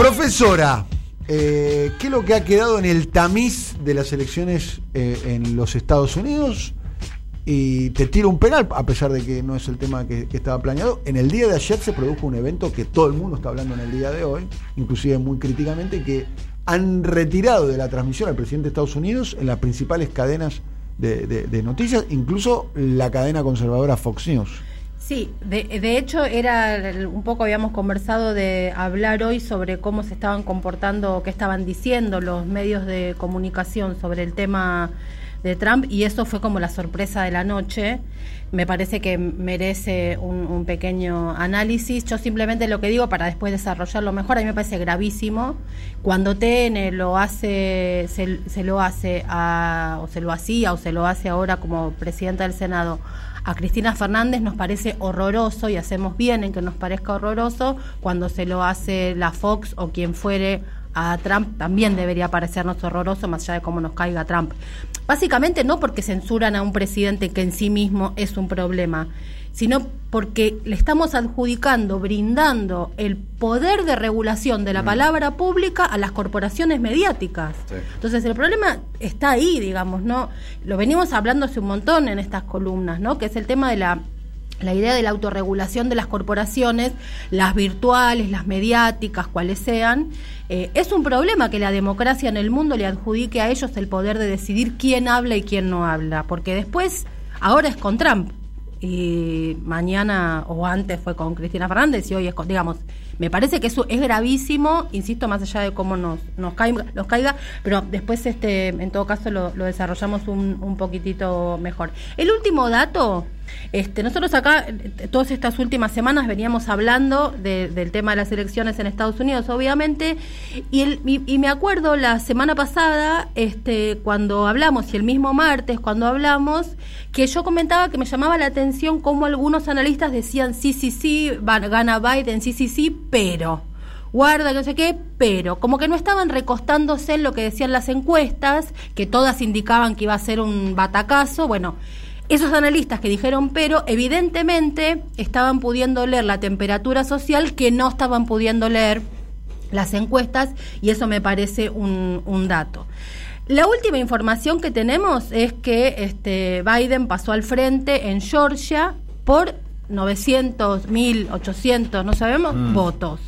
Profesora, eh, ¿qué es lo que ha quedado en el tamiz de las elecciones eh, en los Estados Unidos? Y te tiro un penal, a pesar de que no es el tema que, estaba planeado. En el día de ayer se produjo un evento que todo el mundo está hablando en el día de hoy, inclusive muy críticamente, que han retirado de la transmisión al presidente de Estados Unidos en las principales cadenas de, de, de noticias, incluso la cadena conservadora Fox News. Sí, de, de, hecho era un poco habíamos conversado de hablar hoy sobre cómo se estaban comportando, qué estaban diciendo los medios de comunicación sobre el tema de Trump y eso fue como la sorpresa de la noche. Me parece que merece un, un, pequeño análisis. Yo simplemente lo que digo para después desarrollarlo mejor, a mí me parece gravísimo. Cuando TN lo hace, se, se lo hace a, o se lo hacía o se lo hace ahora como presidenta del Senado a Cristina Fernández nos parece horroroso y hacemos bien en que nos parezca horroroso cuando se lo hace la Fox o quien fuere a Trump también debería parecernos horroroso más allá de cómo nos caiga Trump. Básicamente no porque censuran a un presidente que en sí mismo es un problema, sino porque le estamos adjudicando, brindando el poder de regulación de la palabra pública a las corporaciones mediáticas. Sí. Entonces el problema está ahí, digamos, ¿no? Lo venimos hablando hace un montón en estas columnas, ¿no? Que es el tema de la la idea de la autorregulación de las corporaciones, las virtuales, las mediáticas, cuales sean, eh, es un problema que la democracia en el mundo le adjudique a ellos el poder de decidir quién habla y quién no habla, porque después, ahora es con Trump, y mañana o antes fue con Cristina Fernández y hoy es con, digamos, me parece que eso es gravísimo, insisto, más allá de cómo nos, nos, caiga, caiga, pero después este, en todo caso lo, lo desarrollamos un, un poquitito mejor. El último dato este, nosotros acá, todas estas últimas semanas veníamos hablando de, del tema de las elecciones en Estados Unidos, obviamente, y, me acuerdo la semana pasada, este, cuando hablamos, y el mismo martes cuando hablamos, que yo comentaba que me llamaba la atención cómo algunos analistas decían sí, sí, sí, gana Biden, sí, sí, sí, pero guarda, no sé qué, pero como que no estaban recostándose en lo que decían las encuestas, que todas indicaban que iba a ser un batacazo, bueno, esos analistas que dijeron pero, evidentemente estaban pudiendo leer la temperatura social que no estaban pudiendo leer las encuestas y eso me parece un, un dato. La última información que tenemos es que este, Biden pasó al frente en Georgia por 900, 1800, no sabemos, mm. votos.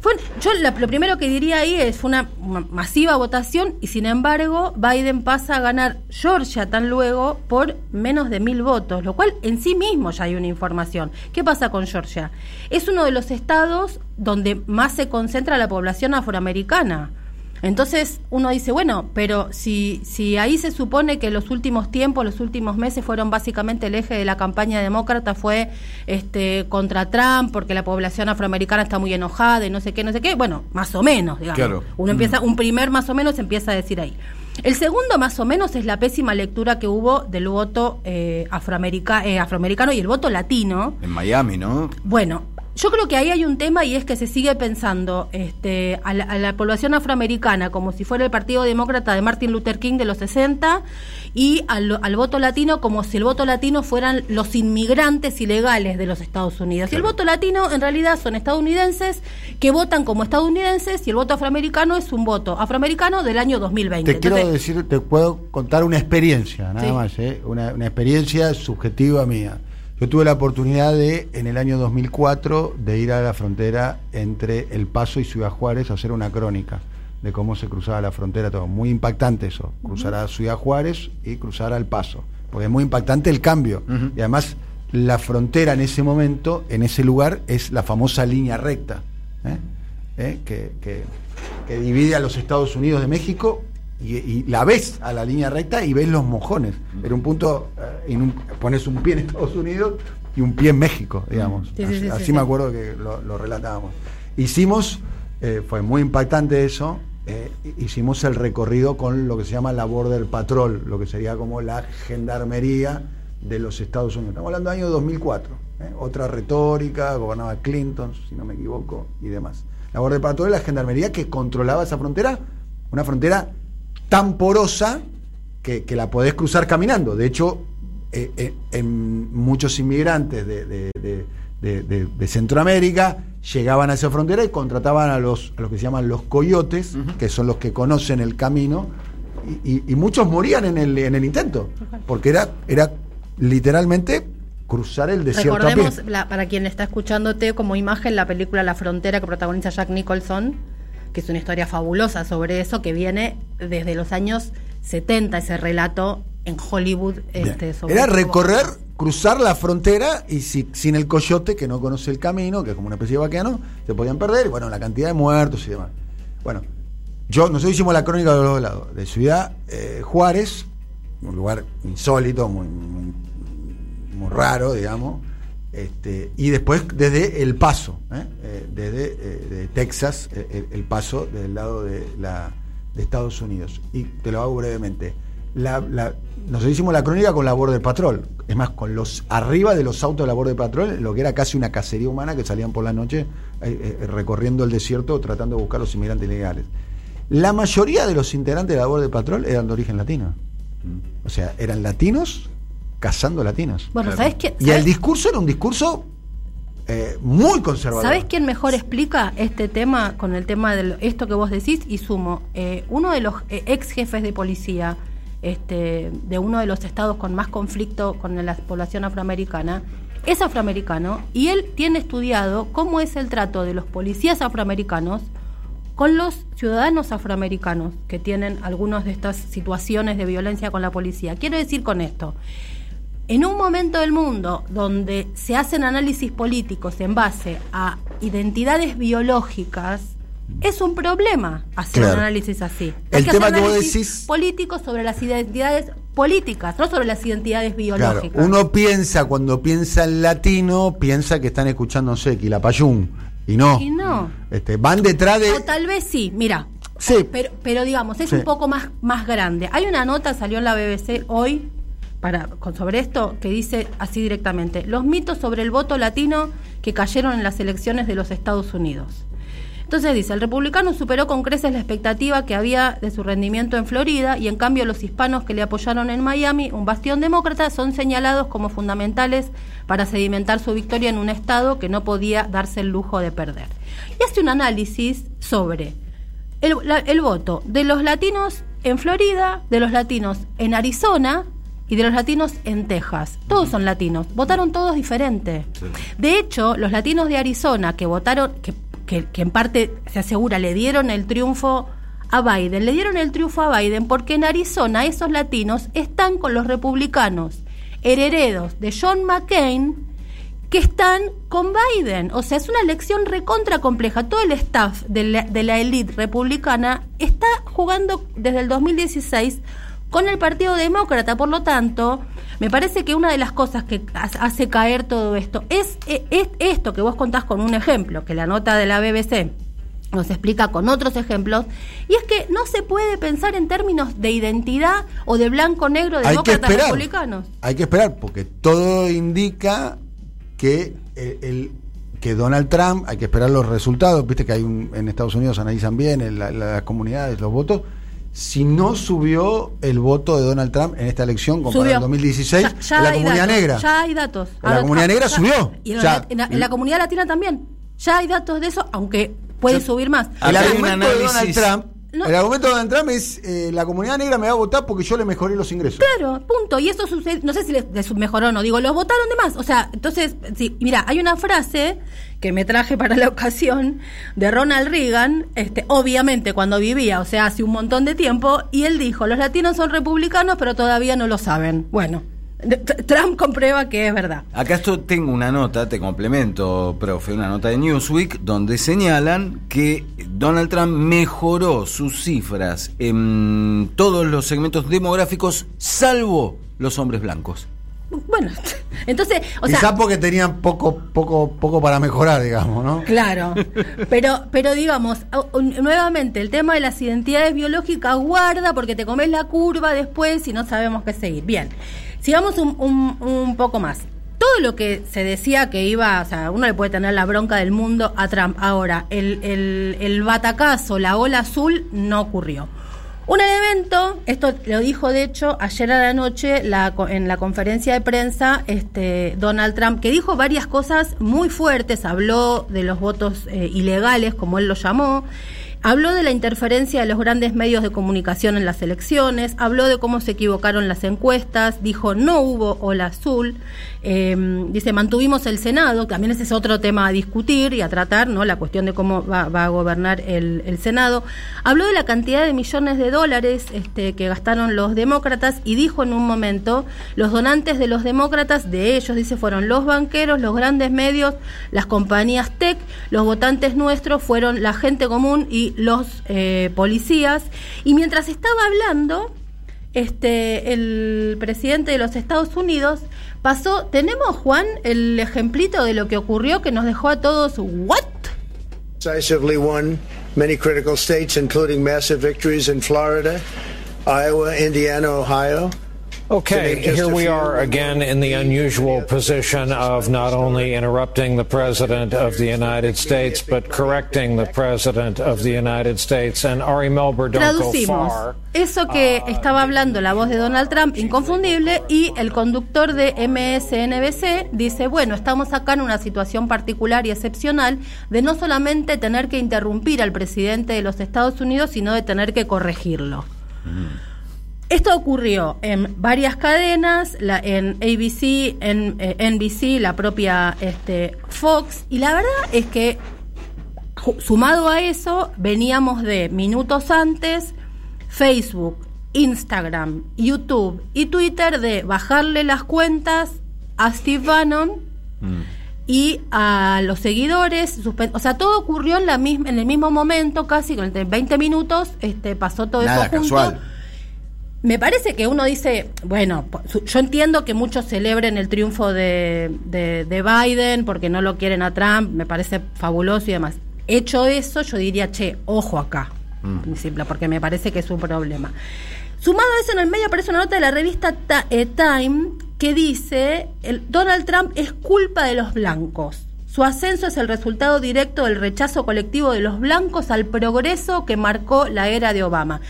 Fue, yo la, lo primero que diría ahí es fue una masiva votación y sin embargo Biden pasa a ganar Georgia tan luego por menos de mil votos, lo cual en sí mismo ya hay una información. ¿Qué pasa con Georgia? Es uno de los estados donde más se concentra la población afroamericana. Entonces uno dice, bueno, pero si, si ahí se supone que los últimos tiempos, los últimos meses fueron básicamente el eje de la campaña demócrata fue este contra Trump, porque la población afroamericana está muy enojada y no sé qué, no sé qué, bueno, más o menos, digamos. Claro. Uno empieza, un primer más o menos empieza a decir ahí. El segundo más o menos es la pésima lectura que hubo del voto eh, afroamerica, eh, afroamericano y el voto latino. En Miami, ¿no? Bueno, yo creo que ahí hay un tema y es que se sigue pensando este, a, la, a, la, población afroamericana como si fuera el Partido Demócrata de Martin Luther King de los 60 y al, al, voto latino como si el voto latino fueran los inmigrantes ilegales de los Estados Unidos. Claro. Y el voto latino en realidad son estadounidenses que votan como estadounidenses y el voto afroamericano es un voto afroamericano del año 2020. Te Entonces, quiero decir, te puedo contar una experiencia, nada sí. más, ¿eh? una, una experiencia subjetiva mía. Yo tuve la oportunidad de, en el año 2004, de ir a la frontera entre El Paso y Ciudad Juárez a hacer una crónica de cómo se cruzaba la frontera, todo. Muy impactante eso, cruzar a Ciudad Juárez y cruzar al Paso, porque es muy impactante el cambio. Uh -huh. Y además, la frontera en ese momento, en ese lugar, es la famosa línea recta, ¿eh? ¿Eh? Que, que, que divide a los Estados Unidos de México y, y, la ves a la línea recta y ves los mojones. Era un punto, eh, un, pones un pie en Estados Unidos y un pie en México, digamos. Sí, así, sí, así sí, me acuerdo que lo, lo relatábamos. Hicimos, eh, fue muy impactante eso, eh, hicimos el recorrido con lo que se llama la Border Patrol, lo que sería como la gendarmería de los Estados Unidos. Estamos hablando del año 2004. ¿eh? Otra retórica, gobernaba Clinton, si no me equivoco, y demás. La Border Patrol es la gendarmería que controlaba esa frontera, una frontera tan porosa que, que la podés cruzar caminando. De hecho, eh, eh, en muchos inmigrantes de, de, de, de, Centroamérica, llegaban a esa frontera y contrataban a los, a los que se llaman los coyotes, que son los que conocen el camino, y, muchos morían en el, en el intento, porque era, era literalmente cruzar el desierto. Recordemos, para quien está escuchándote, como imagen la película La Frontera que protagoniza Jack Nicholson, que es una historia fabulosa sobre eso, que viene desde los años 70, ese relato en Hollywood. Este, Era recorrer, cruzar la frontera y si, sin el coyote, que no conoce el camino, que es como una especie de vaqueano, se podían perder, y bueno, la cantidad de muertos y demás. Bueno, yo, nosotros hicimos la crónica de los dos lados, de Ciudad eh, Juárez, un lugar insólito, muy muy raro, digamos. Este, y después desde El Paso, ¿eh? Eh, desde eh, Texas, el, Paso del lado de, la, de Estados Unidos. Y te lo hago brevemente. Nosotros hicimos la crónica con la Border Patrol, es más, con los arriba de los autos de la Border Patrol, lo que era casi una cacería humana que salían por la noche recorriendo el desierto tratando de buscar los inmigrantes ilegales. La mayoría de los integrantes de la Border Patrol eran de origen latino. O sea, eran latinos cazando latinos. Bueno, ¿sabes qué? Y el discurso era un discurso eh, muy conservador. ¿Sabes quién mejor explica este tema con el tema de esto que vos decís? Y sumo, eh, uno de los eh, ex jefes de policía este, de uno de los estados con más conflicto con la población afroamericana es afroamericano y él tiene estudiado cómo es el trato de los policías afroamericanos con los ciudadanos afroamericanos que tienen algunas de estas situaciones de violencia con la policía. Quiero decir con esto, en un momento del mundo donde se hacen análisis políticos en base a identidades biológicas, es un problema hacer un análisis así. El tema que vos decís. Políticos sobre las identidades políticas, no sobre las identidades biológicas. uno piensa, cuando piensa en latino, piensa que están escuchando, no sé, Quilapayún. Y no. Y no. Este, van detrás de. O tal vez sí, mira. Sí. Pero, pero digamos, es un poco más, más grande. Hay una nota, salió en la BBC hoy, para, sobre esto que dice así directamente, los mitos sobre el voto latino que cayeron en las elecciones de los Estados Unidos. Entonces dice, el republicano superó con creces la expectativa que había de su rendimiento en Florida y en cambio los hispanos que le apoyaron en Miami, un bastión demócrata, son señalados como fundamentales para sedimentar su victoria en un estado que no podía darse el lujo de perder. Y hace un análisis sobre el, el voto de los latinos en Florida, de los latinos en Arizona, y de los latinos en Texas. Todos son latinos, votaron todos diferente. De hecho, los latinos de Arizona que votaron, que, que, en parte se asegura le dieron el triunfo a Biden, le dieron el triunfo a Biden porque en Arizona esos latinos están con los republicanos herederos de John McCain que están con Biden. O sea, es una elección recontra compleja. Todo el staff de la, de la élite republicana está jugando desde el 2016 con el Partido Demócrata. Por lo tanto, me parece que una de las cosas que hace caer todo esto es, e, es, esto que vos contás con un ejemplo, que la nota de la BBC nos explica con otros ejemplos, y es que no se puede pensar en términos de identidad o de blanco-negro de demócratas republicanos. Hay que esperar, porque todo indica que el, que Donald Trump, hay que esperar los resultados, viste que hay en Estados Unidos analizan bien en las comunidades los votos, si no subió el voto de Donald Trump en esta elección comparado en 2016 en la comunidad negra. Ya hay datos. En la comunidad negra subió. Y en, la, comunidad latina también. Ya hay datos de eso, aunque puede subir más. El argumento de Donald Trump el argumento de Donald Trump es eh, la comunidad negra me va a votar porque yo le mejoré los ingresos. Claro, punto. Y eso sucede, no sé si les, mejoró o no, digo, los votaron de más. O sea, entonces, sí, mira, hay una frase que me traje para la ocasión de Ronald Reagan, este, obviamente cuando vivía, o sea, hace un montón de tiempo, y él dijo, los latinos son republicanos, pero todavía no lo saben. Bueno, Trump comprueba que es verdad. Acá esto tengo una nota, te complemento, profe, una nota de Newsweek, donde señalan que Donald Trump mejoró sus cifras en todos los segmentos demográficos, salvo los hombres blancos. Bueno, entonces, o Quizá porque tenían poco, poco, poco para mejorar, digamos, ¿no? Claro, pero, pero digamos, nuevamente, el tema de las identidades biológicas guarda porque te comes la curva después y no sabemos qué seguir. Bien. Sigamos un, un, poco más. Todo lo que se decía que iba, o sea, uno le puede tener la bronca del mundo a Trump. Ahora, el, el, el batacazo, la ola azul, no ocurrió. Un elemento, esto lo dijo de hecho ayer a la noche la, en la conferencia de prensa este, Donald Trump, que dijo varias cosas muy fuertes, habló de los votos eh, ilegales, como él lo llamó, Habló de la interferencia de los grandes medios de comunicación en las elecciones, habló de cómo se equivocaron las encuestas, dijo no hubo ola azul, em, dice mantuvimos el Senado, también ese es otro tema a discutir y a tratar, ¿no? La cuestión de cómo va, a gobernar el, Senado. Habló de la cantidad de millones de dólares este, que gastaron los demócratas y dijo en un momento, los donantes de los demócratas, de ellos, dice, fueron los banqueros, los grandes medios, las compañías tech, los votantes nuestros fueron la gente común y los eh, policías. Y mientras estaba hablando, este, el presidente de los Estados Unidos pasó, tenemos Juan el ejemplito de lo que ocurrió que nos dejó a todos, ¿what? Decisively won many critical states, including massive victories in Florida, Iowa, Indiana, Ohio. Okay, here we are again in the unusual position of not only interrupting the President of the United States, but correcting the President of the United States. And Ari Melber, don't go far. Eso que uh, estaba hablando la voz de Donald Trump, inconfundible, y el conductor de MSNBC dice, bueno, estamos acá en una situación particular y excepcional de no solamente tener que interrumpir al presidente de los Estados Unidos, sino de tener que corregirlo. Mm. Esto ocurrió en varias cadenas, la, en ABC, en eh, NBC, la propia este, Fox, y la verdad es que sumado a eso, veníamos de minutos antes Facebook, Instagram, YouTube y Twitter de bajarle las cuentas a Steve Bannon mm. y a los seguidores, o sea, todo ocurrió en la misma, en el mismo momento, casi con 20 minutos, este, pasó todo eso junto me parece que uno dice, bueno, yo entiendo que muchos celebren el triunfo de, de, Biden porque no lo quieren a Trump, me parece fabuloso y demás. Hecho eso, yo diría, che, ojo acá, mm. simple, porque me parece que es un problema. Sumado a eso, en el medio aparece una nota de la revista eh, Time que dice, el, Donald Trump es culpa de los blancos. Su ascenso es el resultado directo del rechazo colectivo de los blancos al progreso que marcó la era de Obama.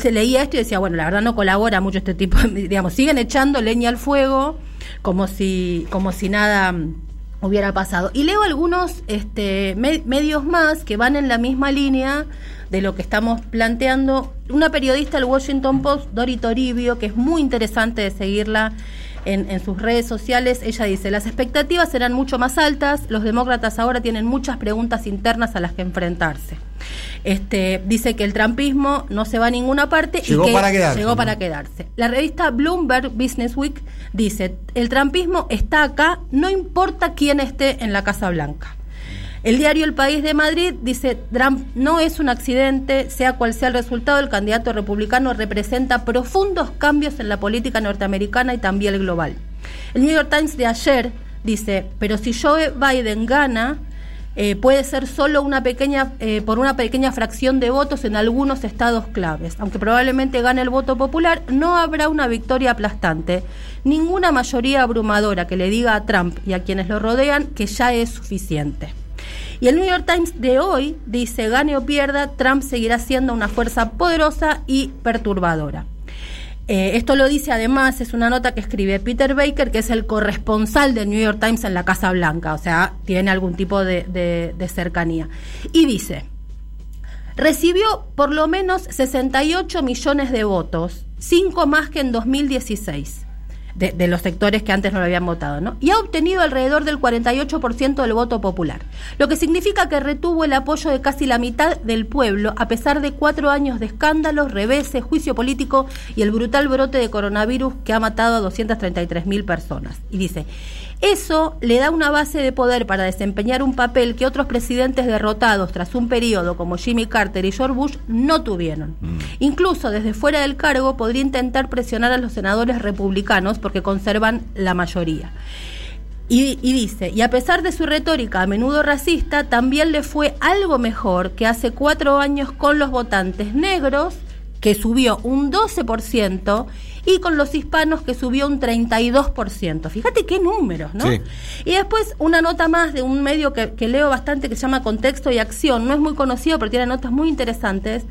Se leía esto y decía, bueno, la verdad no colabora mucho este tipo, digamos, siguen echando leña al fuego como si, como si nada hubiera pasado. Y leo algunos este, medios más que van en la misma línea de lo que estamos planteando. Una periodista del Washington Post, Dori Toribio, que es muy interesante de seguirla en, sus redes sociales, ella dice, las expectativas serán mucho más altas, los demócratas ahora tienen muchas preguntas internas a las que enfrentarse. Este, dice que el trampismo no se va a ninguna parte llegó y que para quedarse, llegó para quedarse. La revista Bloomberg Business Week dice, el trampismo está acá, no importa quién esté en la Casa Blanca. El diario El País de Madrid dice, Trump no es un accidente, sea cual sea el resultado, el candidato republicano representa profundos cambios en la política norteamericana y también el global. El New York Times de ayer dice, pero si Joe Biden gana, eh, puede ser solo una pequeña, eh, por una pequeña fracción de votos en algunos estados claves. Aunque probablemente gane el voto popular, no habrá una victoria aplastante. Ninguna mayoría abrumadora que le diga a Trump y a quienes lo rodean que ya es suficiente. Y el New York Times de hoy dice, gane o pierda, Trump seguirá siendo una fuerza poderosa y perturbadora. Eh, esto lo dice además, es una nota que escribe Peter Baker, que es el corresponsal del New York Times en la Casa Blanca, o sea, tiene algún tipo de, de cercanía. Y dice, recibió por lo menos 68 millones de votos, cinco más que en 2016 de, los sectores que antes no lo habían votado, ¿no? Y ha obtenido alrededor del 48% del voto popular, lo que significa que retuvo el apoyo de casi la mitad del pueblo, a pesar de cuatro años de escándalos, reveses, juicio político y el brutal brote de coronavirus que ha matado a 233 mil personas. Y dice, eso le da una base de poder para desempeñar un papel que otros presidentes derrotados tras un periodo como Jimmy Carter y George Bush no tuvieron. Mm. Incluso desde fuera del cargo podría intentar presionar a los senadores republicanos porque conservan la mayoría. Y, y, dice, y a pesar de su retórica a menudo racista, también le fue algo mejor que hace cuatro años con los votantes negros que subió un 12%, y con los hispanos que subió un 32%. Fíjate qué números, ¿no? Y después una nota más de un medio que, leo bastante que se llama Contexto y Acción. No es muy conocido, pero tiene notas muy interesantes.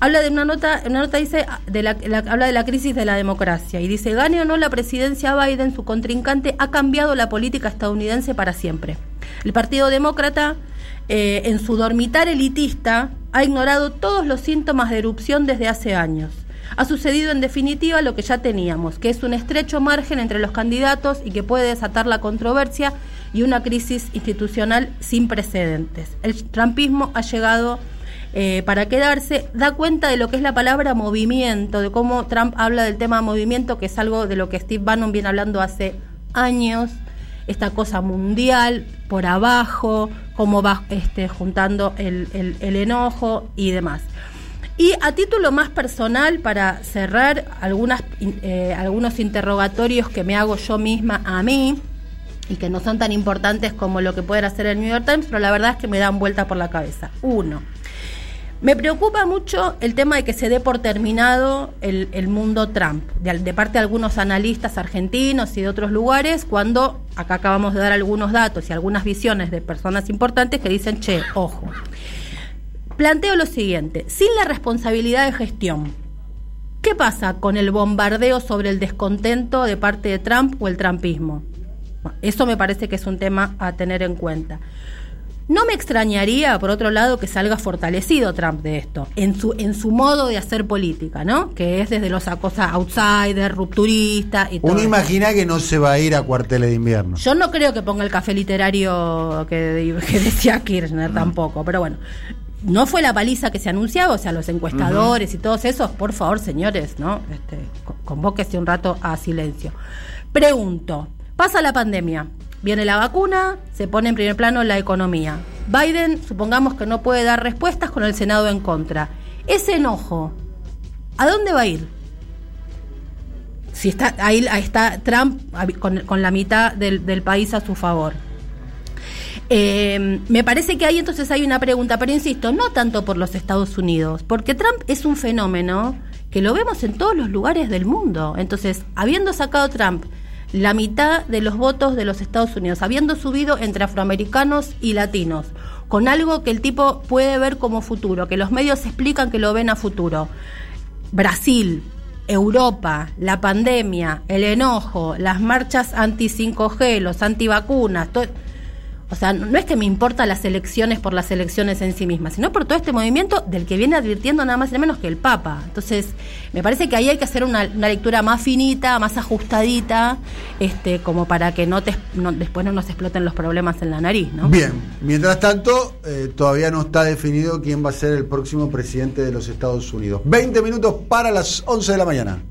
Habla de una nota, una nota dice, de la, habla de la crisis de la democracia y dice, gane o no la presidencia Biden, su contrincante ha cambiado la política estadounidense para siempre. El Partido Demócrata, eh, en su dormitar elitista, ha ignorado todos los síntomas de erupción desde hace años. Ha sucedido en definitiva lo que ya teníamos, que es un estrecho margen entre los candidatos y que puede desatar la controversia y una crisis institucional sin precedentes. El trumpismo ha llegado eh, para quedarse, da cuenta de lo que es la palabra movimiento, de cómo Trump habla del tema movimiento, que es algo de lo que Steve Bannon viene hablando hace años, esta cosa mundial por abajo, cómo va este, juntando el, enojo y demás. Y a título más personal, para cerrar algunas, eh, algunos interrogatorios que me hago yo misma a mí, y que no son tan importantes como lo que puede hacer el New York Times, pero la verdad es que me dan vuelta por la cabeza. Uno, me preocupa mucho el tema de que se dé por terminado el, mundo Trump, de, parte de algunos analistas argentinos y de otros lugares, cuando acá acabamos de dar algunos datos y algunas visiones de personas importantes que dicen, che, ojo. Planteo lo siguiente, sin la responsabilidad de gestión, ¿qué pasa con el bombardeo sobre el descontento de parte de Trump o el trumpismo? eso me parece que es un tema a tener en cuenta. No me extrañaría, por otro lado, que salga fortalecido Trump de esto, en su, en su modo de hacer política, ¿no? Que es desde los cosas outsider, rupturista y todo. Uno imagina que no se va a ir a cuarteles de invierno. Yo no creo que ponga el café literario que, decía Kirchner tampoco, pero bueno. No fue la paliza que se anunciaba, o sea, los encuestadores y todos esos, por favor, señores, ¿no? Este, convóquese un rato a silencio. Pregunto, pasa la pandemia, Viene la vacuna, se pone en primer plano la economía. Biden, supongamos que no puede dar respuestas con el Senado en contra. Ese enojo, ¿a dónde va a ir? Si está ahí, está Trump con, la mitad del, país a su favor. Eh, me parece que ahí entonces hay una pregunta, pero insisto, no tanto por los Estados Unidos, porque Trump es un fenómeno que lo vemos en todos los lugares del mundo. Entonces, habiendo sacado Trump la mitad de los votos de los Estados Unidos, habiendo subido entre afroamericanos y latinos, con algo que el tipo puede ver como futuro, que los medios explican que lo ven a futuro. Brasil, Europa, la pandemia, el enojo, las marchas anti-5G, los antivacunas, todo o sea, no es que me importan las elecciones por las elecciones en sí mismas, sino por todo este movimiento del que viene advirtiendo nada más y menos que el Papa. Entonces, me parece que ahí hay que hacer una, lectura más finita, más ajustadita, este, como para que no, después no nos exploten los problemas en la nariz, ¿no? Bien, mientras tanto, eh, todavía no está definido quién va a ser el próximo presidente de los Estados Unidos. 20 minutos para las 11 de la mañana.